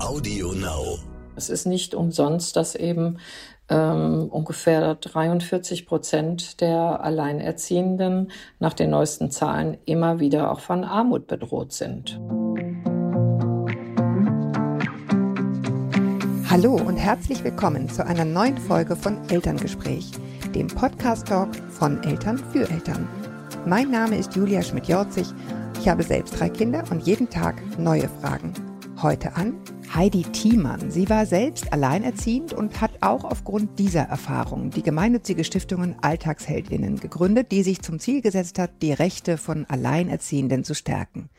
Audio Now. Es ist nicht umsonst, dass eben ähm, ungefähr 43 Prozent der Alleinerziehenden nach den neuesten Zahlen immer wieder auch von Armut bedroht sind. Hallo und herzlich willkommen zu einer neuen Folge von Elterngespräch, dem Podcast-Talk von Eltern für Eltern. Mein Name ist Julia Schmidt-Jorzig. Ich habe selbst drei Kinder und jeden Tag neue Fragen. Heute an Heidi Thiemann. Sie war selbst alleinerziehend und hat auch aufgrund dieser Erfahrung die gemeinnützige Stiftung Alltagsheldinnen gegründet, die sich zum Ziel gesetzt hat, die Rechte von Alleinerziehenden zu stärken.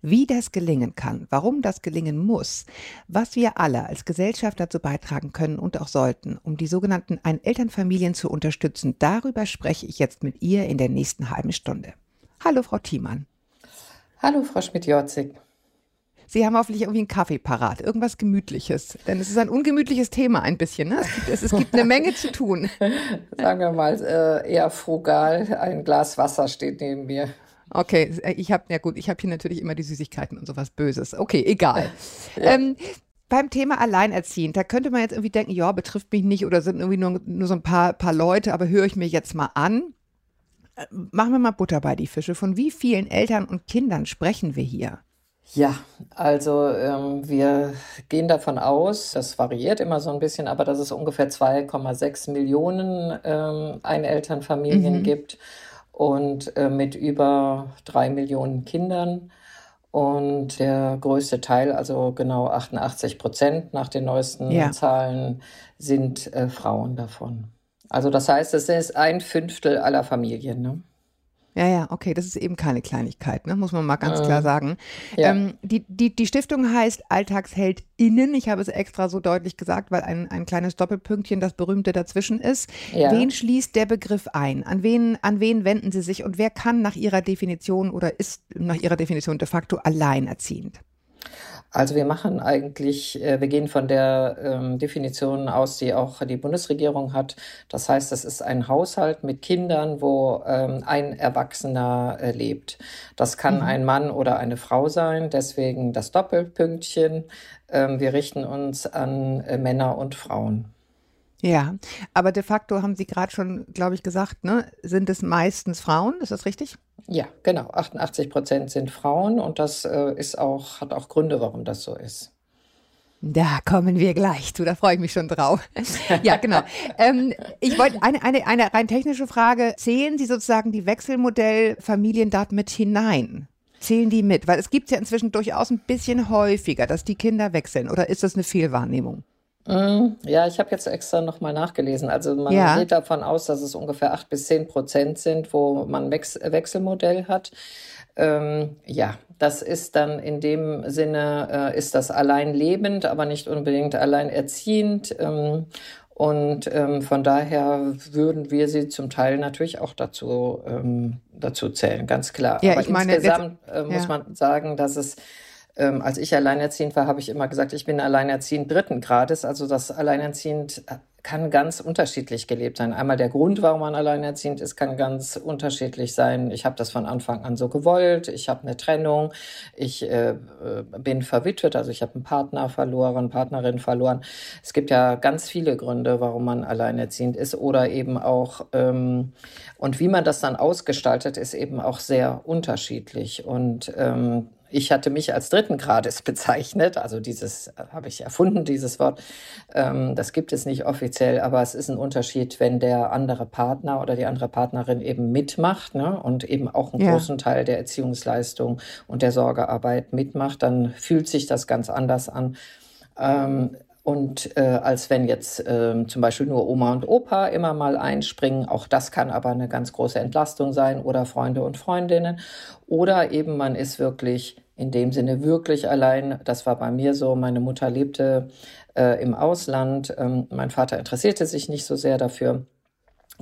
Wie das gelingen kann, warum das gelingen muss, was wir alle als Gesellschaft dazu beitragen können und auch sollten, um die sogenannten Einelternfamilien zu unterstützen, darüber spreche ich jetzt mit ihr in der nächsten halben Stunde. Hallo, Frau Thiemann. Hallo, Frau Schmidt-Jorzig. Sie haben hoffentlich irgendwie einen Kaffee parat, irgendwas Gemütliches. Denn es ist ein ungemütliches Thema ein bisschen. Ne? Es, gibt, es, es gibt eine Menge zu tun. Sagen wir mal äh, eher frugal. Ein Glas Wasser steht neben mir. Okay, ich habe ja gut, ich habe hier natürlich immer die Süßigkeiten und sowas Böses. Okay, egal. Ja. Ähm, beim Thema Alleinerziehend, da könnte man jetzt irgendwie denken, ja, betrifft mich nicht oder sind irgendwie nur, nur so ein paar, paar Leute, aber höre ich mir jetzt mal an. Äh, machen wir mal Butter bei die Fische. Von wie vielen Eltern und Kindern sprechen wir hier? Ja, also ähm, wir gehen davon aus, das variiert immer so ein bisschen, aber dass es ungefähr 2,6 Millionen ähm, Einelternfamilien mhm. gibt und äh, mit über drei Millionen Kindern. Und der größte Teil, also genau 88 Prozent nach den neuesten ja. Zahlen, sind äh, Frauen davon. Also das heißt, es ist ein Fünftel aller Familien. Ne? Ja, ja, okay, das ist eben keine Kleinigkeit, ne? muss man mal ganz äh, klar sagen. Ja. Ähm, die, die, die Stiftung heißt AlltagsheldInnen. Ich habe es extra so deutlich gesagt, weil ein, ein kleines Doppelpünktchen das berühmte dazwischen ist. Ja. Wen schließt der Begriff ein? An wen, an wen wenden Sie sich und wer kann nach Ihrer Definition oder ist nach Ihrer Definition de facto alleinerziehend? Also wir machen eigentlich, äh, wir gehen von der ähm, Definition aus, die auch die Bundesregierung hat. Das heißt, es ist ein Haushalt mit Kindern, wo ähm, ein Erwachsener äh, lebt. Das kann mhm. ein Mann oder eine Frau sein, deswegen das Doppelpünktchen. Ähm, wir richten uns an äh, Männer und Frauen. Ja, aber de facto haben Sie gerade schon, glaube ich, gesagt, ne, sind es meistens Frauen, ist das richtig? Ja, genau. 88 Prozent sind Frauen und das äh, ist auch, hat auch Gründe, warum das so ist. Da kommen wir gleich zu, da freue ich mich schon drauf. ja, genau. ähm, ich wollte eine, eine, eine rein technische Frage. Zählen Sie sozusagen die Wechselmodellfamilien dort mit hinein? Zählen die mit? Weil es gibt es ja inzwischen durchaus ein bisschen häufiger, dass die Kinder wechseln. Oder ist das eine Fehlwahrnehmung? Mm, ja, ich habe jetzt extra nochmal nachgelesen. Also man ja. geht davon aus, dass es ungefähr acht bis zehn Prozent sind, wo man Wech Wechselmodell hat. Ähm, ja, das ist dann in dem Sinne, äh, ist das allein lebend, aber nicht unbedingt allein erziehend. Ähm, und ähm, von daher würden wir sie zum Teil natürlich auch dazu, ähm, dazu zählen, ganz klar. Ja, aber ich meine, insgesamt jetzt, äh, muss ja. man sagen, dass es ähm, als ich alleinerziehend war, habe ich immer gesagt, ich bin alleinerziehend dritten Grades. Also das Alleinerziehend kann ganz unterschiedlich gelebt sein. Einmal der Grund, warum man alleinerziehend ist, kann ganz unterschiedlich sein. Ich habe das von Anfang an so gewollt. Ich habe eine Trennung. Ich äh, bin verwitwet, also ich habe einen Partner verloren, Partnerin verloren. Es gibt ja ganz viele Gründe, warum man alleinerziehend ist oder eben auch ähm, und wie man das dann ausgestaltet, ist eben auch sehr unterschiedlich und ähm, ich hatte mich als dritten Grades bezeichnet, also dieses äh, habe ich erfunden, dieses Wort. Ähm, das gibt es nicht offiziell, aber es ist ein Unterschied, wenn der andere Partner oder die andere Partnerin eben mitmacht ne, und eben auch einen ja. großen Teil der Erziehungsleistung und der Sorgearbeit mitmacht, dann fühlt sich das ganz anders an. Ähm, und äh, als wenn jetzt äh, zum Beispiel nur Oma und Opa immer mal einspringen. Auch das kann aber eine ganz große Entlastung sein oder Freunde und Freundinnen. Oder eben man ist wirklich in dem Sinne wirklich allein. Das war bei mir so. Meine Mutter lebte äh, im Ausland. Ähm, mein Vater interessierte sich nicht so sehr dafür.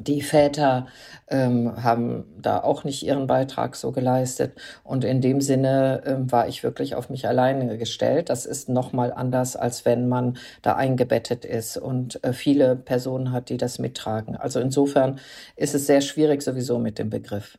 Die Väter ähm, haben da auch nicht ihren Beitrag so geleistet. Und in dem Sinne ähm, war ich wirklich auf mich alleine gestellt. Das ist nochmal anders, als wenn man da eingebettet ist und äh, viele Personen hat, die das mittragen. Also insofern ist es sehr schwierig sowieso mit dem Begriff.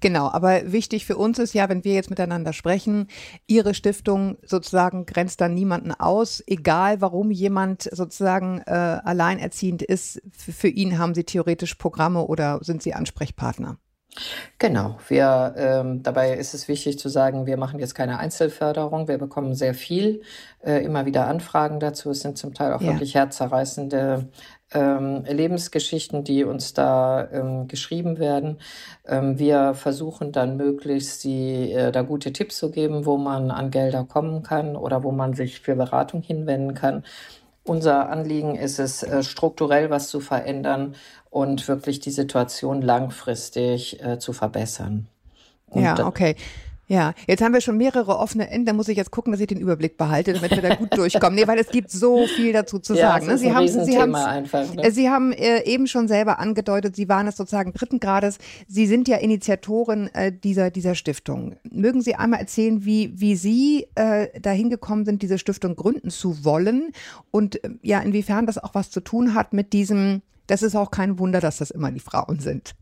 Genau, aber wichtig für uns ist ja, wenn wir jetzt miteinander sprechen, Ihre Stiftung sozusagen grenzt dann niemanden aus, egal warum jemand sozusagen äh, alleinerziehend ist. Für, für ihn haben Sie theoretisch Programme oder sind Sie Ansprechpartner? Genau, wir, ähm, dabei ist es wichtig zu sagen, wir machen jetzt keine Einzelförderung, wir bekommen sehr viel, äh, immer wieder Anfragen dazu. Es sind zum Teil auch ja. wirklich herzzerreißende ähm, Lebensgeschichten, die uns da ähm, geschrieben werden. Ähm, wir versuchen dann möglichst, die, äh, da gute Tipps zu geben, wo man an Gelder kommen kann oder wo man sich für Beratung hinwenden kann. Unser Anliegen ist es, äh, strukturell was zu verändern und wirklich die Situation langfristig äh, zu verbessern. Und ja, okay. Ja, jetzt haben wir schon mehrere offene Enden. Da muss ich jetzt gucken, dass ich den Überblick behalte, damit wir da gut durchkommen. Nee, weil es gibt so viel dazu zu ja, sagen. Ne? Sie, haben, Sie, einfach, ne? Sie haben äh, eben schon selber angedeutet, Sie waren es sozusagen dritten Grades. Sie sind ja Initiatorin äh, dieser, dieser Stiftung. Mögen Sie einmal erzählen, wie, wie Sie äh, dahin gekommen sind, diese Stiftung gründen zu wollen und äh, ja, inwiefern das auch was zu tun hat mit diesem, das ist auch kein Wunder, dass das immer die Frauen sind.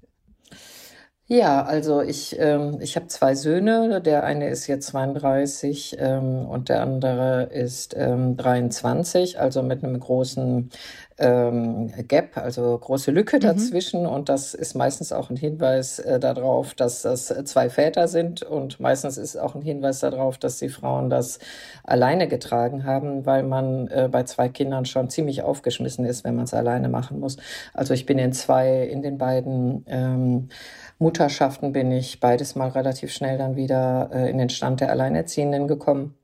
Ja, also ich, ähm, ich habe zwei Söhne. Der eine ist jetzt 32 ähm, und der andere ist ähm, 23, also mit einem großen ähm, Gap, also große Lücke mhm. dazwischen. Und das ist meistens auch ein Hinweis äh, darauf, dass das zwei Väter sind. Und meistens ist auch ein Hinweis darauf, dass die Frauen das alleine getragen haben, weil man äh, bei zwei Kindern schon ziemlich aufgeschmissen ist, wenn man es alleine machen muss. Also ich bin in zwei, in den beiden ähm, Mutterschaften bin ich beides mal relativ schnell dann wieder äh, in den Stand der Alleinerziehenden gekommen.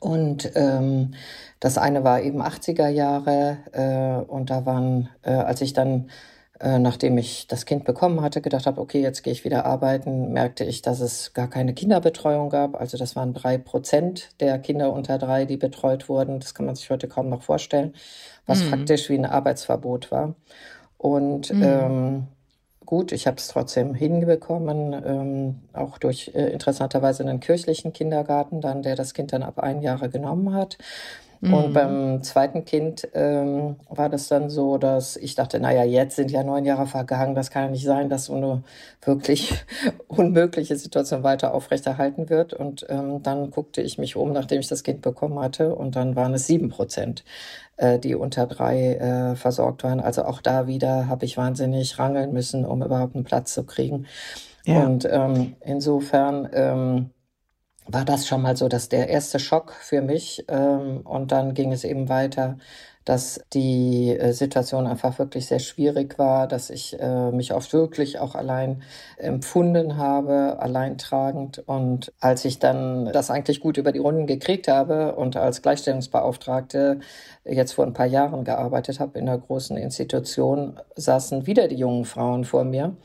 Und ähm, das eine war eben 80er Jahre äh, und da waren, äh, als ich dann, äh, nachdem ich das Kind bekommen hatte, gedacht habe, okay, jetzt gehe ich wieder arbeiten, merkte ich, dass es gar keine Kinderbetreuung gab. Also das waren drei Prozent der Kinder unter drei, die betreut wurden. Das kann man sich heute kaum noch vorstellen, was mhm. faktisch wie ein Arbeitsverbot war. Und mhm. ähm, gut. Ich habe es trotzdem hinbekommen, ähm, auch durch äh, interessanterweise einen kirchlichen Kindergarten, dann, der das Kind dann ab ein Jahre genommen hat. Und mhm. beim zweiten Kind ähm, war das dann so, dass ich dachte, naja, jetzt sind ja neun Jahre vergangen, das kann ja nicht sein, dass so eine wirklich unmögliche Situation weiter aufrechterhalten wird. Und ähm, dann guckte ich mich um, nachdem ich das Kind bekommen hatte, und dann waren es sieben Prozent, äh, die unter drei äh, versorgt waren. Also auch da wieder habe ich wahnsinnig rangeln müssen, um überhaupt einen Platz zu kriegen. Ja. Und ähm, insofern ähm, war das schon mal so, dass der erste Schock für mich. Ähm, und dann ging es eben weiter, dass die äh, Situation einfach wirklich sehr schwierig war, dass ich äh, mich oft wirklich auch allein empfunden habe, alleintragend. Und als ich dann das eigentlich gut über die Runden gekriegt habe und als Gleichstellungsbeauftragte jetzt vor ein paar Jahren gearbeitet habe in einer großen Institution, saßen wieder die jungen Frauen vor mir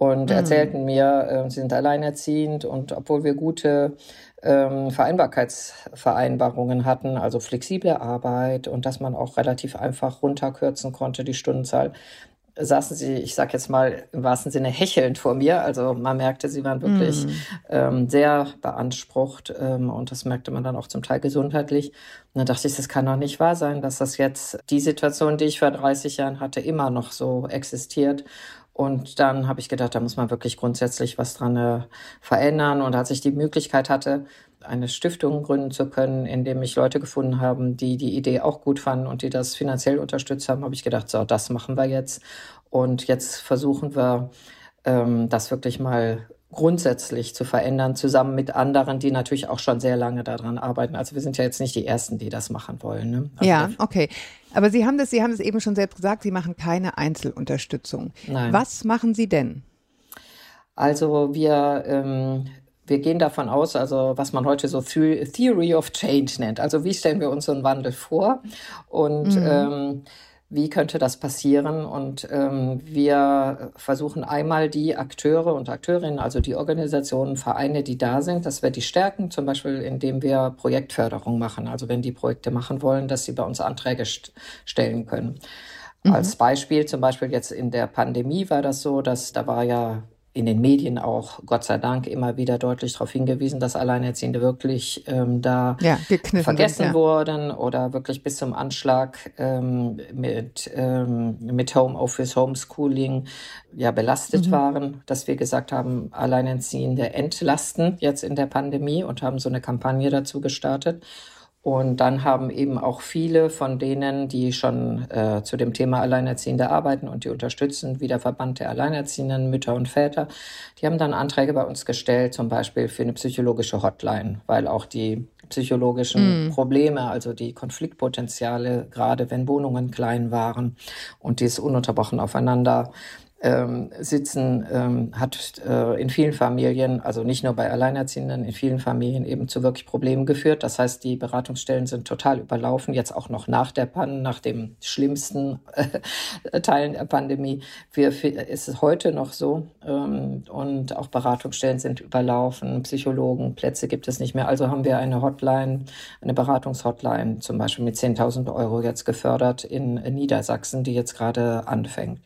und mhm. erzählten mir, äh, sie sind alleinerziehend und obwohl wir gute ähm, Vereinbarkeitsvereinbarungen hatten, also flexible Arbeit und dass man auch relativ einfach runterkürzen konnte, die Stundenzahl, saßen sie, ich sag jetzt mal im wahrsten Sinne hechelnd vor mir. Also man merkte, sie waren wirklich mm. ähm, sehr beansprucht ähm, und das merkte man dann auch zum Teil gesundheitlich. Und dann dachte ich, das kann doch nicht wahr sein, dass das jetzt die Situation, die ich vor 30 Jahren hatte, immer noch so existiert. Und dann habe ich gedacht, da muss man wirklich grundsätzlich was dran äh, verändern. Und als ich die Möglichkeit hatte, eine Stiftung gründen zu können, in dem ich Leute gefunden habe, die die Idee auch gut fanden und die das finanziell unterstützt haben, habe ich gedacht, so, das machen wir jetzt. Und jetzt versuchen wir, ähm, das wirklich mal grundsätzlich zu verändern, zusammen mit anderen, die natürlich auch schon sehr lange daran arbeiten. Also wir sind ja jetzt nicht die Ersten, die das machen wollen. Ne? Also ja, okay. Aber Sie haben das, Sie haben es eben schon selbst gesagt, Sie machen keine Einzelunterstützung. Nein. Was machen Sie denn? Also wir ähm, wir gehen davon aus, also was man heute so Theory of Change nennt. Also wie stellen wir uns so einen Wandel vor? Und mhm. ähm, wie könnte das passieren? Und ähm, wir versuchen einmal die Akteure und Akteurinnen, also die Organisationen, Vereine, die da sind, dass wir die stärken, zum Beispiel indem wir Projektförderung machen. Also wenn die Projekte machen wollen, dass sie bei uns Anträge st stellen können. Mhm. Als Beispiel, zum Beispiel jetzt in der Pandemie war das so, dass da war ja in den Medien auch, Gott sei Dank, immer wieder deutlich darauf hingewiesen, dass Alleinerziehende wirklich ähm, da ja, vergessen ja. wurden oder wirklich bis zum Anschlag ähm, mit, ähm, mit Homeoffice, Homeschooling ja belastet mhm. waren, dass wir gesagt haben, Alleinerziehende entlasten jetzt in der Pandemie und haben so eine Kampagne dazu gestartet. Und dann haben eben auch viele von denen, die schon äh, zu dem Thema Alleinerziehende arbeiten und die unterstützen, wie der Verband der Alleinerziehenden Mütter und Väter, die haben dann Anträge bei uns gestellt, zum Beispiel für eine psychologische Hotline, weil auch die psychologischen mm. Probleme, also die Konfliktpotenziale, gerade wenn Wohnungen klein waren und dies ununterbrochen aufeinander ähm, sitzen, ähm, hat äh, in vielen Familien, also nicht nur bei Alleinerziehenden, in vielen Familien eben zu wirklich Problemen geführt. Das heißt, die Beratungsstellen sind total überlaufen, jetzt auch noch nach der Pan, nach dem schlimmsten äh, Teilen der Pandemie. Wir, ist es heute noch so ähm, und auch Beratungsstellen sind überlaufen, Psychologen, Plätze gibt es nicht mehr. Also haben wir eine Hotline, eine Beratungshotline zum Beispiel mit 10.000 Euro jetzt gefördert in Niedersachsen, die jetzt gerade anfängt.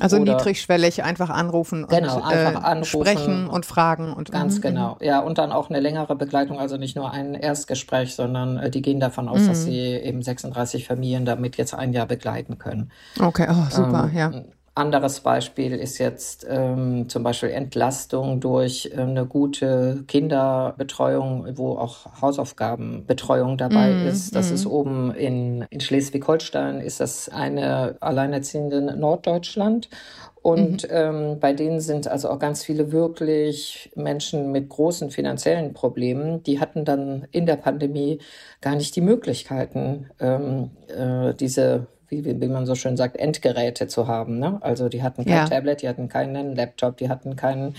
Also Oder niedrigschwellig einfach anrufen genau, und einfach äh, anrufen, sprechen und fragen und ganz mhm. genau. Ja, und dann auch eine längere Begleitung, also nicht nur ein Erstgespräch, sondern äh, die gehen davon aus, mhm. dass sie eben 36 Familien damit jetzt ein Jahr begleiten können. Okay, oh, super, ähm, ja. Anderes Beispiel ist jetzt ähm, zum Beispiel Entlastung durch äh, eine gute Kinderbetreuung, wo auch Hausaufgabenbetreuung dabei mm, ist. Das mm. ist oben in, in Schleswig-Holstein, ist das eine alleinerziehende Norddeutschland. Und mhm. ähm, bei denen sind also auch ganz viele wirklich Menschen mit großen finanziellen Problemen. Die hatten dann in der Pandemie gar nicht die Möglichkeiten, ähm, äh, diese wie, wie man so schön sagt, Endgeräte zu haben. Ne? Also die hatten kein ja. Tablet, die hatten keinen Laptop, die hatten keinen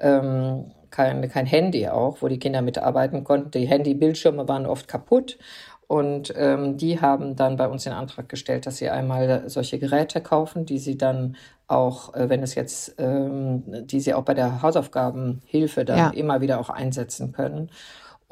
ähm, kein, kein Handy auch, wo die Kinder mitarbeiten konnten. Die Handybildschirme waren oft kaputt. Und ähm, die haben dann bei uns den Antrag gestellt, dass sie einmal solche Geräte kaufen, die sie dann auch, äh, wenn es jetzt, ähm, die sie auch bei der Hausaufgabenhilfe dann ja. immer wieder auch einsetzen können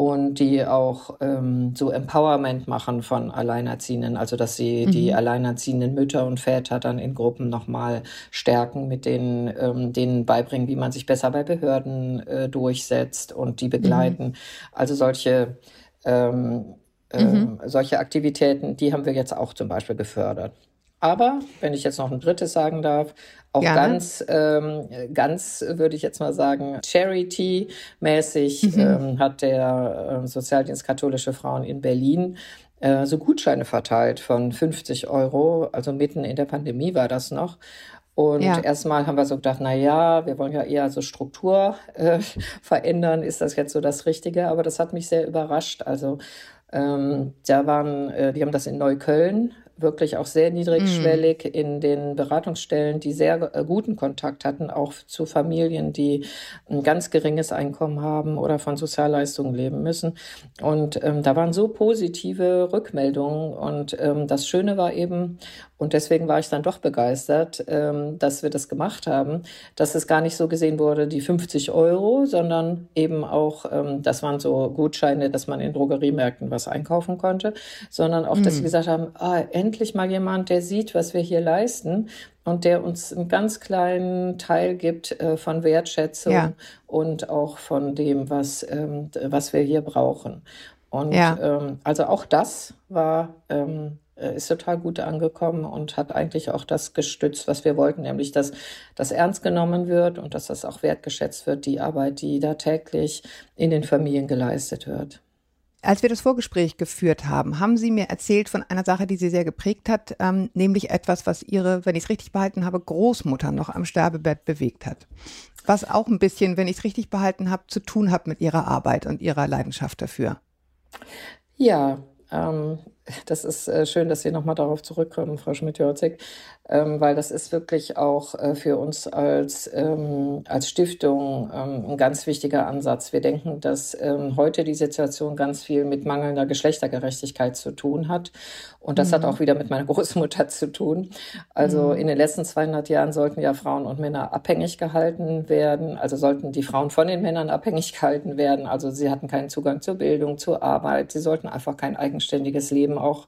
und die auch ähm, so Empowerment machen von Alleinerziehenden, also dass sie mhm. die alleinerziehenden Mütter und Väter dann in Gruppen nochmal stärken, mit denen, ähm, denen beibringen, wie man sich besser bei Behörden äh, durchsetzt und die begleiten. Mhm. Also solche ähm, mhm. Ähm, solche Aktivitäten, die haben wir jetzt auch zum Beispiel gefördert. Aber wenn ich jetzt noch ein drittes sagen darf, auch Gerne. ganz, ähm, ganz würde ich jetzt mal sagen, Charity-mäßig mhm. ähm, hat der äh, Sozialdienst Katholische Frauen in Berlin äh, so Gutscheine verteilt von 50 Euro, also mitten in der Pandemie war das noch. Und ja. erstmal haben wir so gedacht, na ja, wir wollen ja eher so Struktur äh, verändern. Ist das jetzt so das Richtige? Aber das hat mich sehr überrascht. Also ähm, da waren, äh, die haben das in Neukölln wirklich auch sehr niedrigschwellig mm. in den Beratungsstellen, die sehr äh, guten Kontakt hatten, auch zu Familien, die ein ganz geringes Einkommen haben oder von Sozialleistungen leben müssen. Und ähm, da waren so positive Rückmeldungen. Und ähm, das Schöne war eben, und deswegen war ich dann doch begeistert, ähm, dass wir das gemacht haben, dass es gar nicht so gesehen wurde, die 50 Euro, sondern eben auch, ähm, das waren so Gutscheine, dass man in Drogeriemärkten was einkaufen konnte, sondern auch, dass sie mhm. gesagt haben, ah, endlich mal jemand, der sieht, was wir hier leisten und der uns einen ganz kleinen Teil gibt äh, von Wertschätzung ja. und auch von dem, was, ähm, was wir hier brauchen. Und ja. ähm, also auch das war ähm, äh, ist total gut angekommen und hat eigentlich auch das gestützt, was wir wollten, nämlich dass das ernst genommen wird und dass das auch wertgeschätzt wird, die Arbeit, die da täglich in den Familien geleistet wird. Als wir das Vorgespräch geführt haben, haben Sie mir erzählt von einer Sache, die Sie sehr geprägt hat, ähm, nämlich etwas, was Ihre, wenn ich es richtig behalten habe, Großmutter noch am Sterbebett bewegt hat. Was auch ein bisschen, wenn ich es richtig behalten habe, zu tun hat mit Ihrer Arbeit und Ihrer Leidenschaft dafür. Ja, ähm, das ist äh, schön, dass Sie nochmal darauf zurückkommen, Frau Schmidt-Jorzig, ähm, weil das ist wirklich auch äh, für uns als, ähm, als Stiftung ähm, ein ganz wichtiger Ansatz. Wir denken, dass heute die Situation ganz viel mit mangelnder Geschlechtergerechtigkeit zu tun hat. Und das mhm. hat auch wieder mit meiner Großmutter zu tun. Also mhm. in den letzten 200 Jahren sollten ja Frauen und Männer abhängig gehalten werden. Also sollten die Frauen von den Männern abhängig gehalten werden. Also sie hatten keinen Zugang zur Bildung, zur Arbeit. Sie sollten einfach kein eigenständiges Leben Leben auch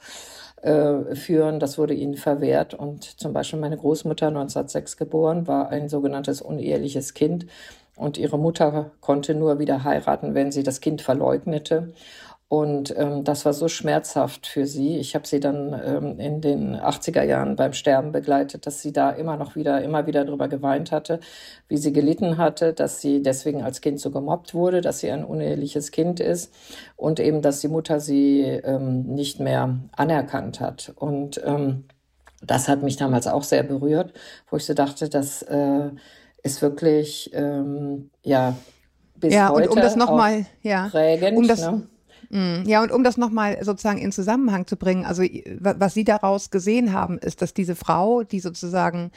äh, führen. Das wurde ihnen verwehrt. Und zum Beispiel meine Großmutter, 1906 geboren, war ein sogenanntes uneheliches Kind. Und ihre Mutter konnte nur wieder heiraten, wenn sie das Kind verleugnete. Und ähm, das war so schmerzhaft für sie. Ich habe sie dann ähm, in den 80er Jahren beim Sterben begleitet, dass sie da immer noch wieder, immer wieder drüber geweint hatte, wie sie gelitten hatte, dass sie deswegen als Kind so gemobbt wurde, dass sie ein uneheliches Kind ist und eben, dass die Mutter sie ähm, nicht mehr anerkannt hat. Und ähm, das hat mich damals auch sehr berührt, wo ich so dachte, das äh, ist wirklich, ähm, ja, bis ja, heute und um das noch mal, ja, prägend. Um das, ne? Mm, ja, und um das nochmal sozusagen in Zusammenhang zu bringen, also was Sie daraus gesehen haben, ist, dass diese Frau, die sozusagen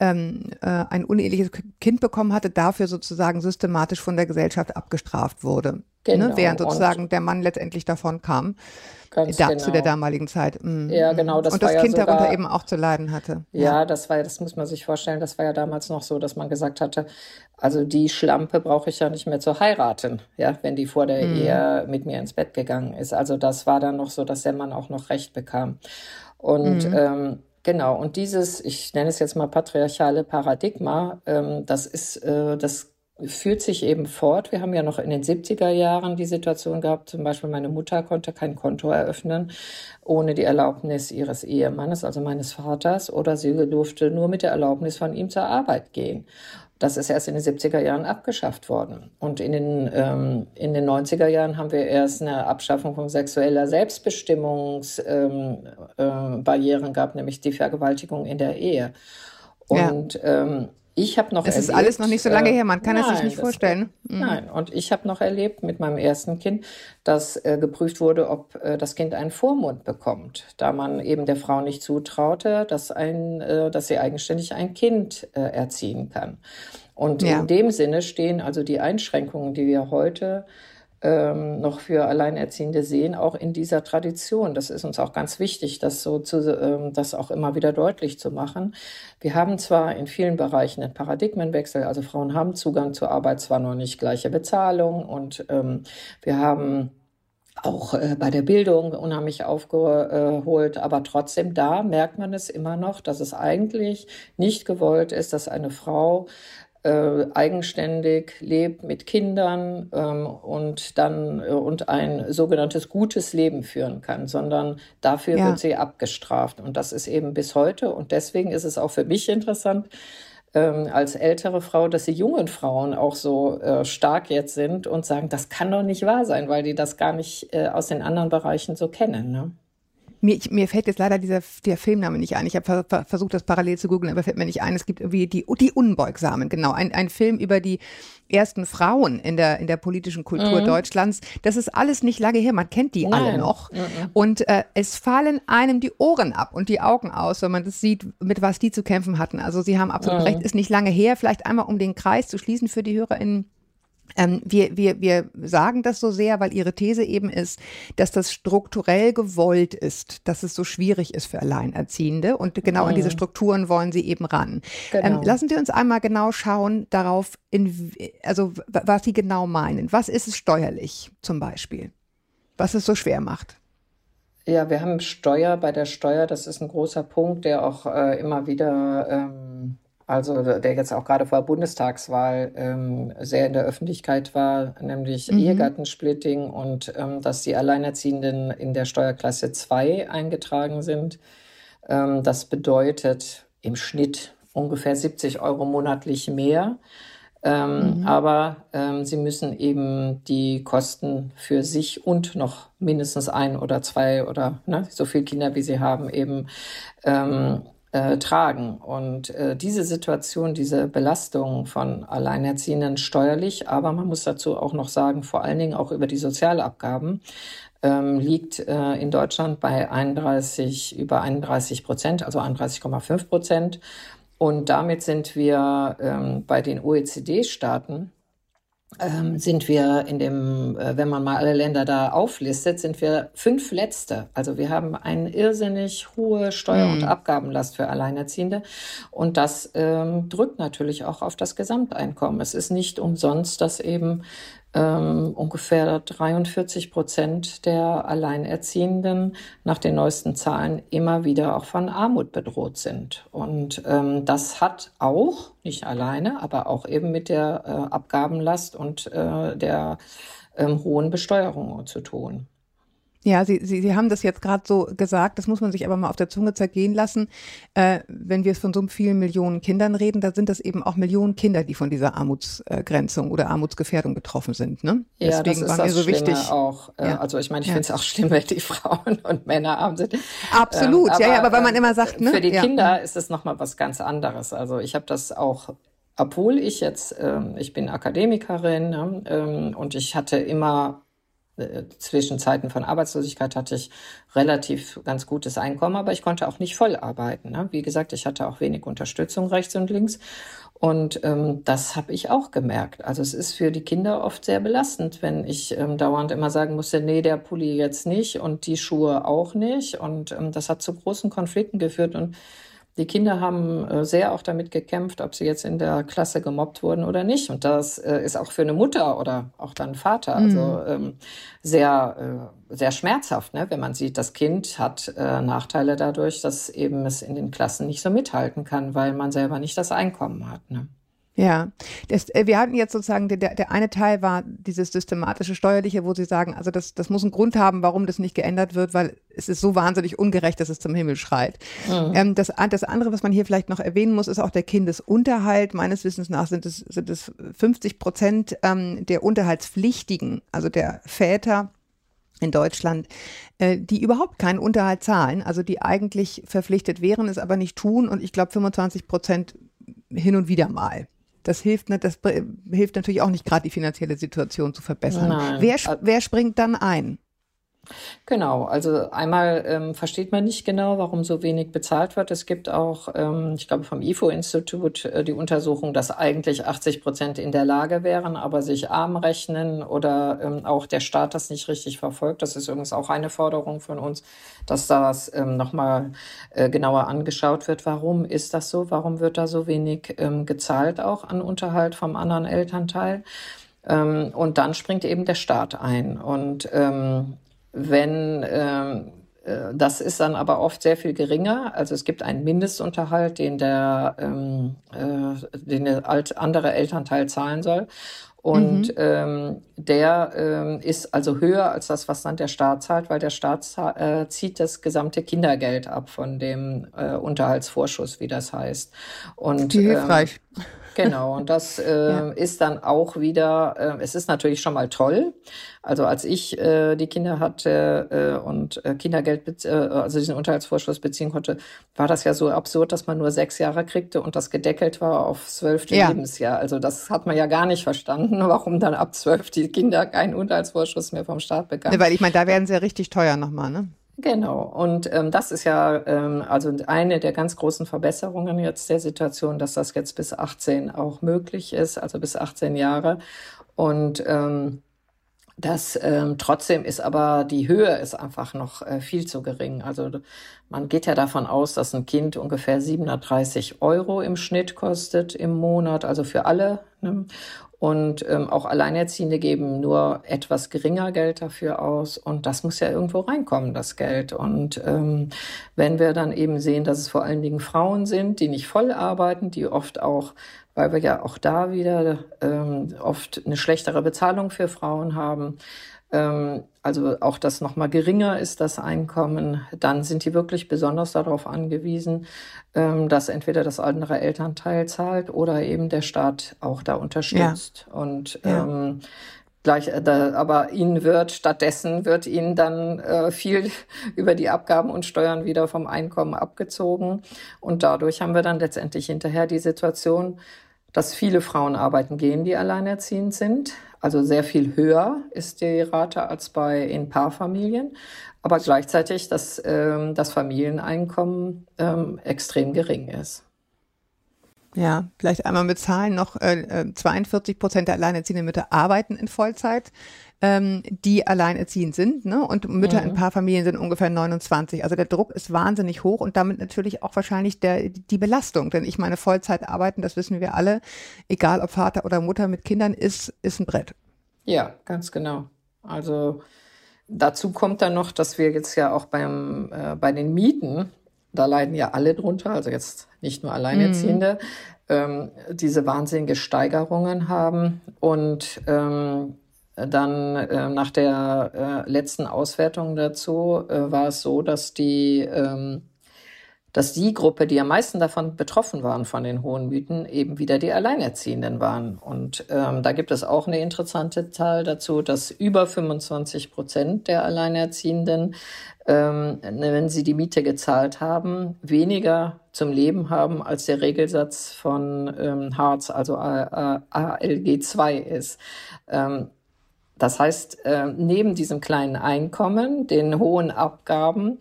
ähm, äh, ein uneheliches Kind bekommen hatte, dafür sozusagen systematisch von der Gesellschaft abgestraft wurde. Ne? Genau. Ne? Während sozusagen und der Mann letztendlich davon kam. Da, genau. Zu der damaligen Zeit. Mhm. Ja, genau. Das und das Kind ja sogar, darunter eben auch zu leiden hatte. Ja, ja, das war, das muss man sich vorstellen. Das war ja damals noch so, dass man gesagt hatte, also die Schlampe brauche ich ja nicht mehr zu heiraten, ja, wenn die vor der mhm. Ehe mit mir ins Bett gegangen ist. Also das war dann noch so, dass der Mann auch noch Recht bekam. Und mhm. ähm, Genau, und dieses, ich nenne es jetzt mal patriarchale Paradigma, ähm, das ist, äh, das führt sich eben fort. Wir haben ja noch in den 70er Jahren die Situation gehabt, zum Beispiel meine Mutter konnte kein Konto eröffnen ohne die Erlaubnis ihres Ehemannes, also meines Vaters, oder sie durfte nur mit der Erlaubnis von ihm zur Arbeit gehen. Das ist erst in den 70er Jahren abgeschafft worden. Und in den, ähm, in den 90er Jahren haben wir erst eine Abschaffung von sexueller Selbstbestimmungsbarrieren ähm, äh, gehabt, nämlich die Vergewaltigung in der Ehe. Und ja. ähm, ich habe noch Es ist alles noch nicht so lange äh, her, man kann nein, es sich nicht vorstellen. mhm. Nein, und ich habe noch erlebt mit meinem ersten Kind, dass äh, geprüft wurde, ob äh, das Kind einen Vormund bekommt, da man eben der Frau nicht zutraute, dass, ein, äh, dass sie eigenständig ein Kind äh, erziehen kann. Und ja. in dem Sinne stehen also die Einschränkungen, die wir heute ähm, noch für Alleinerziehende sehen, auch in dieser Tradition. Das ist uns auch ganz wichtig, das so zu, ähm, das auch immer wieder deutlich zu machen. Wir haben zwar in vielen Bereichen einen Paradigmenwechsel, also Frauen haben Zugang zur Arbeit, zwar noch nicht gleiche Bezahlung und ähm, wir haben auch äh, bei der Bildung unheimlich aufgeholt, aber trotzdem da merkt man es immer noch, dass es eigentlich nicht gewollt ist, dass eine Frau äh, eigenständig lebt mit Kindern ähm, und dann äh, und ein sogenanntes gutes Leben führen kann, sondern dafür ja. wird sie abgestraft. Und das ist eben bis heute. Und deswegen ist es auch für mich interessant, ähm, als ältere Frau, dass die jungen Frauen auch so äh, stark jetzt sind und sagen, das kann doch nicht wahr sein, weil die das gar nicht äh, aus den anderen Bereichen so kennen. Ne? Mir, mir fällt jetzt leider dieser der Filmname nicht ein. Ich habe ver versucht, das parallel zu googeln, aber fällt mir nicht ein. Es gibt irgendwie die, die Unbeugsamen, genau. Ein, ein Film über die ersten Frauen in der, in der politischen Kultur mhm. Deutschlands. Das ist alles nicht lange her. Man kennt die Nein. alle noch. Mhm. Und äh, es fallen einem die Ohren ab und die Augen aus, wenn man das sieht, mit was die zu kämpfen hatten. Also Sie haben absolut mhm. recht, ist nicht lange her. Vielleicht einmal, um den Kreis zu schließen für die HörerInnen ähm, wir, wir, wir sagen das so sehr, weil Ihre These eben ist, dass das strukturell gewollt ist, dass es so schwierig ist für Alleinerziehende. Und genau mhm. an diese mhm. Strukturen wollen Sie eben ran. Ähm, genau. Ähm, lassen Sie uns einmal genau schauen darauf, in, also was Sie genau meinen. Was ist es steuerlich zum Beispiel? Was es so schwer macht? Ja, wir haben Steuer bei der Steuer, das ist ein großer Punkt, der auch äh, immer wieder ähm, also der jetzt auch gerade vor der Bundestagswahl ähm, sehr in der Öffentlichkeit war, nämlich mhm. Ehegattensplitting und ähm, dass die Alleinerziehenden in der Steuerklasse 2 eingetragen sind. Ähm, das bedeutet im Schnitt ungefähr 70 Euro monatlich mehr. Ähm, mhm. Aber ähm, sie müssen eben die Kosten für sich und noch mindestens ein oder zwei oder ne, so viele Kinder, wie sie haben, eben ähm, äh, tragen. Und äh, diese Situation, diese Belastung von Alleinerziehenden steuerlich, aber man muss dazu auch noch sagen, vor allen Dingen auch über die Sozialabgaben, ähm, liegt äh, in Deutschland bei 31, über 31 Prozent, also 31,5 Prozent. Und damit sind wir ähm, bei den OECD-Staaten ähm, sind wir in dem, äh, wenn man mal alle Länder da auflistet, sind wir fünf Letzte. Also wir haben eine irrsinnig hohe Steuer- und mhm. Abgabenlast für Alleinerziehende. Und das ähm, drückt natürlich auch auf das Gesamteinkommen. Es ist nicht umsonst, dass eben ähm, ungefähr 43 Prozent der Alleinerziehenden nach den neuesten Zahlen immer wieder auch von Armut bedroht sind. Und ähm, das hat auch, nicht alleine, aber auch eben mit der äh, Abgabenlast und äh, der ähm, hohen Besteuerung zu tun. Ja, Sie, Sie, Sie haben das jetzt gerade so gesagt, das muss man sich aber mal auf der Zunge zergehen lassen. Äh, wenn wir von so vielen Millionen Kindern reden, da sind das eben auch Millionen Kinder, die von dieser Armutsgrenzung oder Armutsgefährdung betroffen sind. Ne? Ja, Deswegen das ist war mir so wichtig. Auch, äh, ja. Also ich meine, ich ja. finde es auch schlimm, wenn die Frauen und Männer arm sind. Absolut, ähm, ja, ja, aber wenn man immer sagt, ne? Für die ja. Kinder ist es nochmal was ganz anderes. Also ich habe das auch obwohl ich jetzt, ähm, ich bin Akademikerin ne, ähm, und ich hatte immer zwischen Zeiten von Arbeitslosigkeit hatte ich relativ ganz gutes Einkommen, aber ich konnte auch nicht voll arbeiten. Ne? Wie gesagt, ich hatte auch wenig Unterstützung rechts und links. Und ähm, das habe ich auch gemerkt. Also es ist für die Kinder oft sehr belastend, wenn ich ähm, dauernd immer sagen musste, nee, der Pulli jetzt nicht und die Schuhe auch nicht. Und ähm, das hat zu großen Konflikten geführt. Und die Kinder haben äh, sehr auch damit gekämpft, ob sie jetzt in der Klasse gemobbt wurden oder nicht. Und das äh, ist auch für eine Mutter oder auch dann Vater also mhm. ähm, sehr, äh, sehr schmerzhaft, ne? wenn man sieht, das Kind hat äh, Nachteile dadurch, dass eben es in den Klassen nicht so mithalten kann, weil man selber nicht das Einkommen hat. Ne? Ja, das, äh, wir hatten jetzt sozusagen, der, der eine Teil war dieses systematische Steuerliche, wo Sie sagen, also das, das muss einen Grund haben, warum das nicht geändert wird, weil es ist so wahnsinnig ungerecht, dass es zum Himmel schreit. Mhm. Ähm, das, das andere, was man hier vielleicht noch erwähnen muss, ist auch der Kindesunterhalt. Meines Wissens nach sind es, sind es 50 Prozent ähm, der Unterhaltspflichtigen, also der Väter, in Deutschland, äh, die überhaupt keinen Unterhalt zahlen, also die eigentlich verpflichtet wären, es aber nicht tun. Und ich glaube 25 Prozent hin und wieder mal. Das hilft, das hilft natürlich auch nicht gerade die finanzielle Situation zu verbessern. Nein. Wer, wer springt dann ein? Genau, also einmal ähm, versteht man nicht genau, warum so wenig bezahlt wird. Es gibt auch, ähm, ich glaube, vom IFO-Institut äh, die Untersuchung, dass eigentlich 80 Prozent in der Lage wären, aber sich arm rechnen oder ähm, auch der Staat das nicht richtig verfolgt. Das ist übrigens auch eine Forderung von uns, dass das ähm, nochmal äh, genauer angeschaut wird. Warum ist das so? Warum wird da so wenig ähm, gezahlt auch an Unterhalt vom anderen Elternteil? Ähm, und dann springt eben der Staat ein. Und ähm, wenn ähm, äh, das ist dann aber oft sehr viel geringer. Also es gibt einen Mindestunterhalt, den der, ähm, äh, den der andere Elternteil zahlen soll. Und mhm. ähm, der ähm, ist also höher als das, was dann der Staat zahlt, weil der Staat äh, zieht das gesamte Kindergeld ab von dem äh, Unterhaltsvorschuss, wie das heißt. Und, Wie hilfreich. Ähm, Genau, und das äh, ja. ist dann auch wieder, äh, es ist natürlich schon mal toll. Also als ich äh, die Kinder hatte äh, und äh, Kindergeld, äh, also diesen Unterhaltsvorschuss beziehen konnte, war das ja so absurd, dass man nur sechs Jahre kriegte und das gedeckelt war auf zwölfte ja. Lebensjahr. Also das hat man ja gar nicht verstanden, warum dann ab zwölf die Kinder keinen Unterhaltsvorschuss mehr vom Staat bekamen. Ja, weil ich meine, da werden sie ja richtig teuer nochmal, ne? Genau. Und ähm, das ist ja ähm, also eine der ganz großen Verbesserungen jetzt der Situation, dass das jetzt bis 18 auch möglich ist, also bis 18 Jahre. Und ähm, das ähm, trotzdem ist aber die Höhe ist einfach noch äh, viel zu gering. Also man geht ja davon aus, dass ein Kind ungefähr 730 Euro im Schnitt kostet im Monat, also für alle. Ne? Und ähm, auch Alleinerziehende geben nur etwas geringer Geld dafür aus. Und das muss ja irgendwo reinkommen, das Geld. Und ähm, wenn wir dann eben sehen, dass es vor allen Dingen Frauen sind, die nicht voll arbeiten, die oft auch, weil wir ja auch da wieder ähm, oft eine schlechtere Bezahlung für Frauen haben, also auch das nochmal geringer ist, das Einkommen, dann sind die wirklich besonders darauf angewiesen, ähm, dass entweder das andere Elternteil zahlt oder eben der Staat auch da unterstützt. Ja. Und ja. Ähm, gleich, äh, da, aber ihnen wird stattdessen wird ihnen dann äh, viel über die Abgaben und Steuern wieder vom Einkommen abgezogen. Und dadurch haben wir dann letztendlich hinterher die Situation, dass viele Frauen arbeiten gehen, die alleinerziehend sind. Also sehr viel höher ist die Rate als bei in Paarfamilien, aber gleichzeitig, dass ähm, das Familieneinkommen ähm, extrem gering ist. Ja, vielleicht einmal mit Zahlen noch. Äh, 42 äh, Prozent der alleinerziehenden Mütter arbeiten in Vollzeit ähm, die alleinerziehend sind. Ne? Und Mütter mhm. in Paarfamilien sind ungefähr 29. Also der Druck ist wahnsinnig hoch und damit natürlich auch wahrscheinlich der, die Belastung. Denn ich meine, Vollzeit arbeiten, das wissen wir alle, egal ob Vater oder Mutter mit Kindern, ist, ist ein Brett. Ja, ganz genau. Also dazu kommt dann noch, dass wir jetzt ja auch beim, äh, bei den Mieten, da leiden ja alle drunter, also jetzt nicht nur Alleinerziehende, mhm. ähm, diese wahnsinnige Steigerungen haben und ähm, dann äh, nach der äh, letzten Auswertung dazu äh, war es so, dass die ähm, dass die Gruppe, die am meisten davon betroffen waren von den hohen Mieten, eben wieder die Alleinerziehenden waren. Und ähm, da gibt es auch eine interessante Zahl dazu, dass über 25 Prozent der Alleinerziehenden, ähm, wenn sie die Miete gezahlt haben, weniger zum Leben haben, als der Regelsatz von ähm, Hartz, also ALG 2 ist. Ähm, das heißt, äh, neben diesem kleinen Einkommen, den hohen Abgaben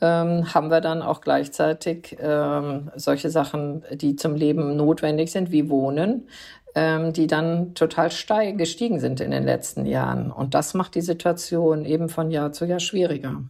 ähm, haben wir dann auch gleichzeitig ähm, solche Sachen, die zum Leben notwendig sind, wie Wohnen, ähm, die dann total steig, gestiegen sind in den letzten Jahren. Und das macht die Situation eben von Jahr zu Jahr schwieriger.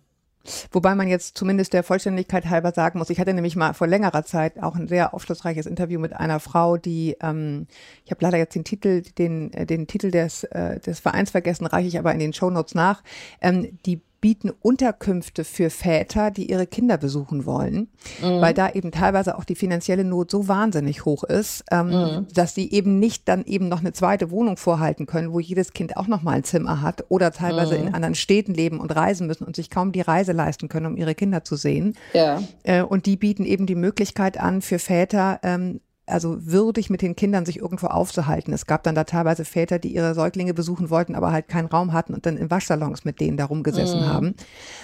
Wobei man jetzt zumindest der Vollständigkeit halber sagen muss, ich hatte nämlich mal vor längerer Zeit auch ein sehr aufschlussreiches Interview mit einer Frau, die, ähm, ich habe leider jetzt den Titel, den, äh, den Titel des, äh, des Vereins vergessen, reiche ich aber in den Shownotes nach, ähm, die bieten Unterkünfte für Väter, die ihre Kinder besuchen wollen, mhm. weil da eben teilweise auch die finanzielle Not so wahnsinnig hoch ist, ähm, mhm. dass sie eben nicht dann eben noch eine zweite Wohnung vorhalten können, wo jedes Kind auch noch mal ein Zimmer hat oder teilweise mhm. in anderen Städten leben und reisen müssen und sich kaum die Reise leisten können, um ihre Kinder zu sehen. Ja. Äh, und die bieten eben die Möglichkeit an, für Väter ähm, also würdig mit den Kindern sich irgendwo aufzuhalten. Es gab dann da teilweise Väter, die ihre Säuglinge besuchen wollten, aber halt keinen Raum hatten und dann in Waschsalons mit denen da rumgesessen mm. haben.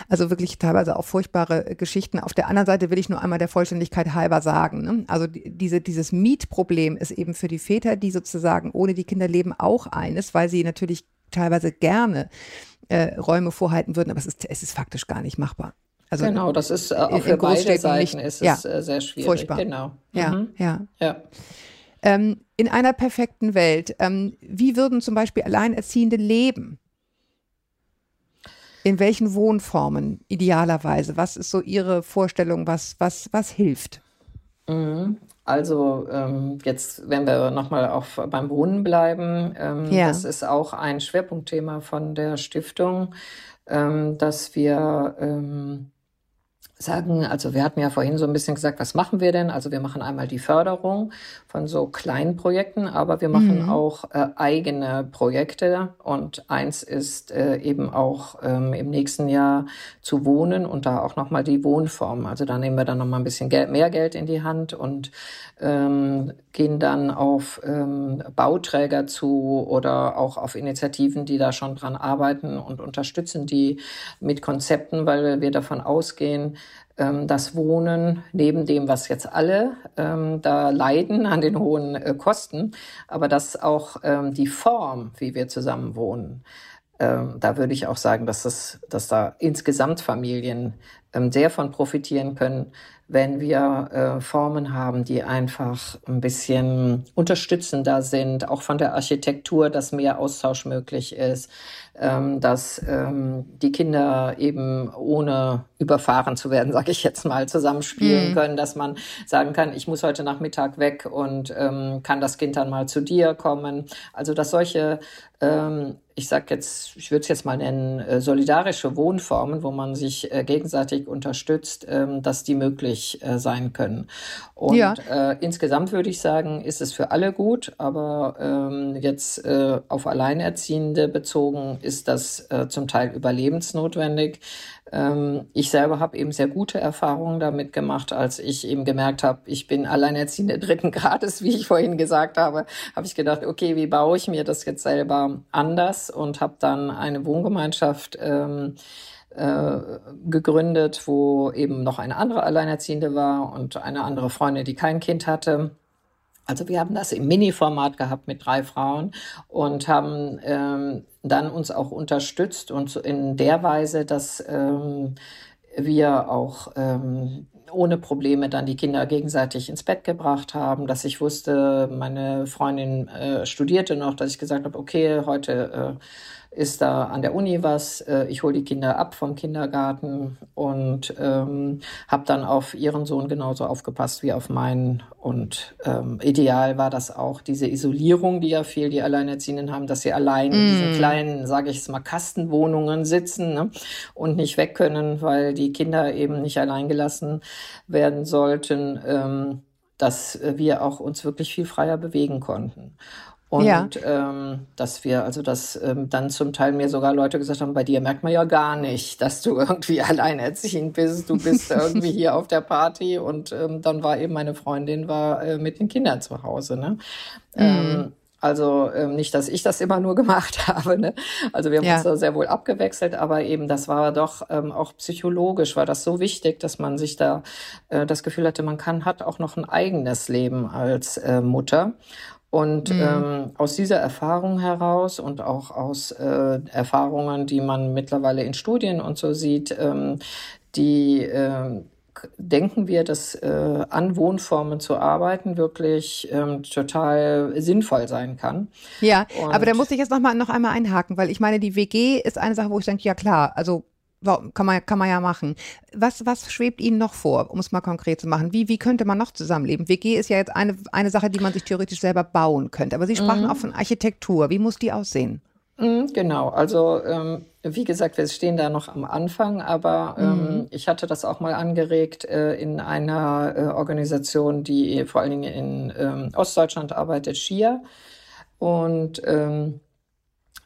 Also wirklich teilweise auch furchtbare Geschichten. Auf der anderen Seite will ich nur einmal der Vollständigkeit halber sagen. Ne? Also diese, dieses Mietproblem ist eben für die Väter, die sozusagen ohne die Kinder leben, auch eines, weil sie natürlich teilweise gerne äh, Räume vorhalten würden, aber es ist, es ist faktisch gar nicht machbar. Also genau, das ist äh, auch für beide Seiten nicht, ist es ja, äh, sehr schwierig. Furchtbar. Genau. Ja, mhm. ja. ja. Ähm, in einer perfekten Welt, ähm, wie würden zum Beispiel Alleinerziehende leben? In welchen Wohnformen idealerweise? Was ist so Ihre Vorstellung, was, was, was hilft? Mhm. Also ähm, jetzt, wenn wir nochmal auf beim Wohnen bleiben, ähm, ja. das ist auch ein Schwerpunktthema von der Stiftung, ähm, dass wir ähm, sagen, also wir hatten ja vorhin so ein bisschen gesagt, was machen wir denn? Also wir machen einmal die Förderung von so kleinen Projekten, aber wir machen mhm. auch äh, eigene Projekte und eins ist äh, eben auch ähm, im nächsten Jahr zu wohnen und da auch nochmal die Wohnform. Also da nehmen wir dann nochmal ein bisschen Geld, mehr Geld in die Hand und ähm, gehen dann auf ähm, Bauträger zu oder auch auf Initiativen, die da schon dran arbeiten und unterstützen die mit Konzepten, weil wir davon ausgehen, das Wohnen neben dem, was jetzt alle ähm, da leiden an den hohen äh, Kosten, aber dass auch ähm, die Form, wie wir zusammen wohnen, ähm, da würde ich auch sagen, dass, das, dass da insgesamt Familien ähm, sehr von profitieren können, wenn wir äh, Formen haben, die einfach ein bisschen unterstützender sind, auch von der Architektur, dass mehr Austausch möglich ist, ähm, dass ähm, die Kinder eben ohne überfahren zu werden, sage ich jetzt mal, zusammenspielen mhm. können, dass man sagen kann, ich muss heute Nachmittag weg und ähm, kann das Kind dann mal zu dir kommen. Also dass solche ähm, ich sag jetzt, ich würde es jetzt mal nennen, äh, solidarische Wohnformen, wo man sich äh, gegenseitig unterstützt, ähm, dass die möglich äh, sein können. Und ja. äh, insgesamt würde ich sagen, ist es für alle gut, aber ähm, jetzt äh, auf Alleinerziehende bezogen ist das zum Teil überlebensnotwendig. Ähm, ich selber habe eben sehr gute Erfahrungen damit gemacht, als ich eben gemerkt habe, ich bin alleinerziehende dritten Grades, wie ich vorhin gesagt habe, habe ich gedacht, okay, wie baue ich mir das jetzt selber anders und habe dann eine Wohngemeinschaft ähm, äh, gegründet, wo eben noch eine andere Alleinerziehende war und eine andere Freundin, die kein Kind hatte. Also wir haben das im Mini-Format gehabt mit drei Frauen und haben ähm, dann uns auch unterstützt und in der Weise, dass ähm, wir auch ähm, ohne Probleme dann die Kinder gegenseitig ins Bett gebracht haben, dass ich wusste, meine Freundin äh, studierte noch, dass ich gesagt habe, okay, heute äh, ist da an der Uni was, äh, ich hole die Kinder ab vom Kindergarten und ähm, habe dann auf ihren Sohn genauso aufgepasst wie auf meinen. Und ähm, ideal war das auch diese Isolierung, die ja viel die Alleinerziehenden haben, dass sie allein mm. in diesen mm. kleinen, sage ich es mal, Kastenwohnungen sitzen ne, und nicht weg können, weil die Kinder eben nicht allein gelassen werden sollten. Ähm, dass wir auch uns wirklich viel freier bewegen konnten. Und ja. ähm, dass wir, also dass ähm, dann zum Teil mir sogar Leute gesagt haben, bei dir merkt man ja gar nicht, dass du irgendwie alleinerziehend bist. Du bist irgendwie hier auf der Party und ähm, dann war eben meine Freundin war äh, mit den Kindern zu Hause. Ne? Mhm. Ähm, also ähm, nicht, dass ich das immer nur gemacht habe. Ne? Also wir haben ja. uns da sehr wohl abgewechselt, aber eben das war doch ähm, auch psychologisch war das so wichtig, dass man sich da äh, das Gefühl hatte, man kann hat auch noch ein eigenes Leben als äh, Mutter. Und mhm. ähm, aus dieser Erfahrung heraus und auch aus äh, Erfahrungen, die man mittlerweile in Studien und so sieht, ähm, die äh, denken wir, dass äh, an Wohnformen zu arbeiten wirklich ähm, total sinnvoll sein kann. Ja, und aber da muss ich jetzt noch mal noch einmal einhaken, weil ich meine, die WG ist eine Sache, wo ich denke, ja klar, also kann man, kann man ja machen. Was, was schwebt Ihnen noch vor, um es mal konkret zu machen? Wie, wie könnte man noch zusammenleben? WG ist ja jetzt eine, eine Sache, die man sich theoretisch selber bauen könnte. Aber Sie sprachen mhm. auch von Architektur. Wie muss die aussehen? Mhm, genau, also ähm, wie gesagt, wir stehen da noch am Anfang, aber ähm, mhm. ich hatte das auch mal angeregt äh, in einer äh, Organisation, die vor allen Dingen in ähm, Ostdeutschland arbeitet, SCHIA. Und ähm,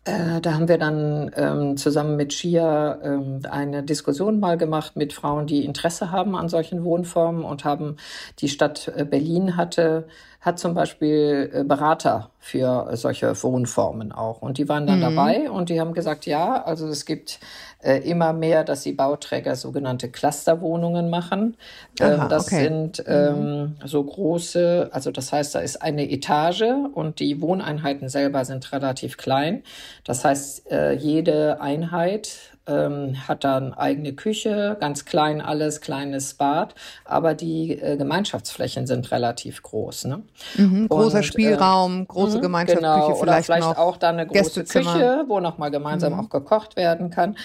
äh, da haben wir dann ähm, zusammen mit Shia ähm, eine Diskussion mal gemacht mit Frauen, die Interesse haben an solchen Wohnformen und haben die Stadt äh, Berlin hatte hat zum Beispiel äh, Berater für solche Wohnformen auch. Und die waren dann mhm. dabei und die haben gesagt, ja, also es gibt äh, immer mehr, dass die Bauträger sogenannte Clusterwohnungen machen. Ähm, Aha, das okay. sind mhm. ähm, mhm. so große, also das heißt, da ist eine Etage und die Wohneinheiten selber sind relativ klein. Das heißt, äh, jede Einheit ähm, hat dann eigene Küche, ganz klein alles, kleines Bad, aber die äh, Gemeinschaftsflächen sind relativ groß. Ne? Mhm, großer Und, Spielraum, äh, große mhm, Gemeinschaftsküche genau, vielleicht, oder vielleicht noch auch dann eine große Küche, wo nochmal gemeinsam mhm. auch gekocht werden kann.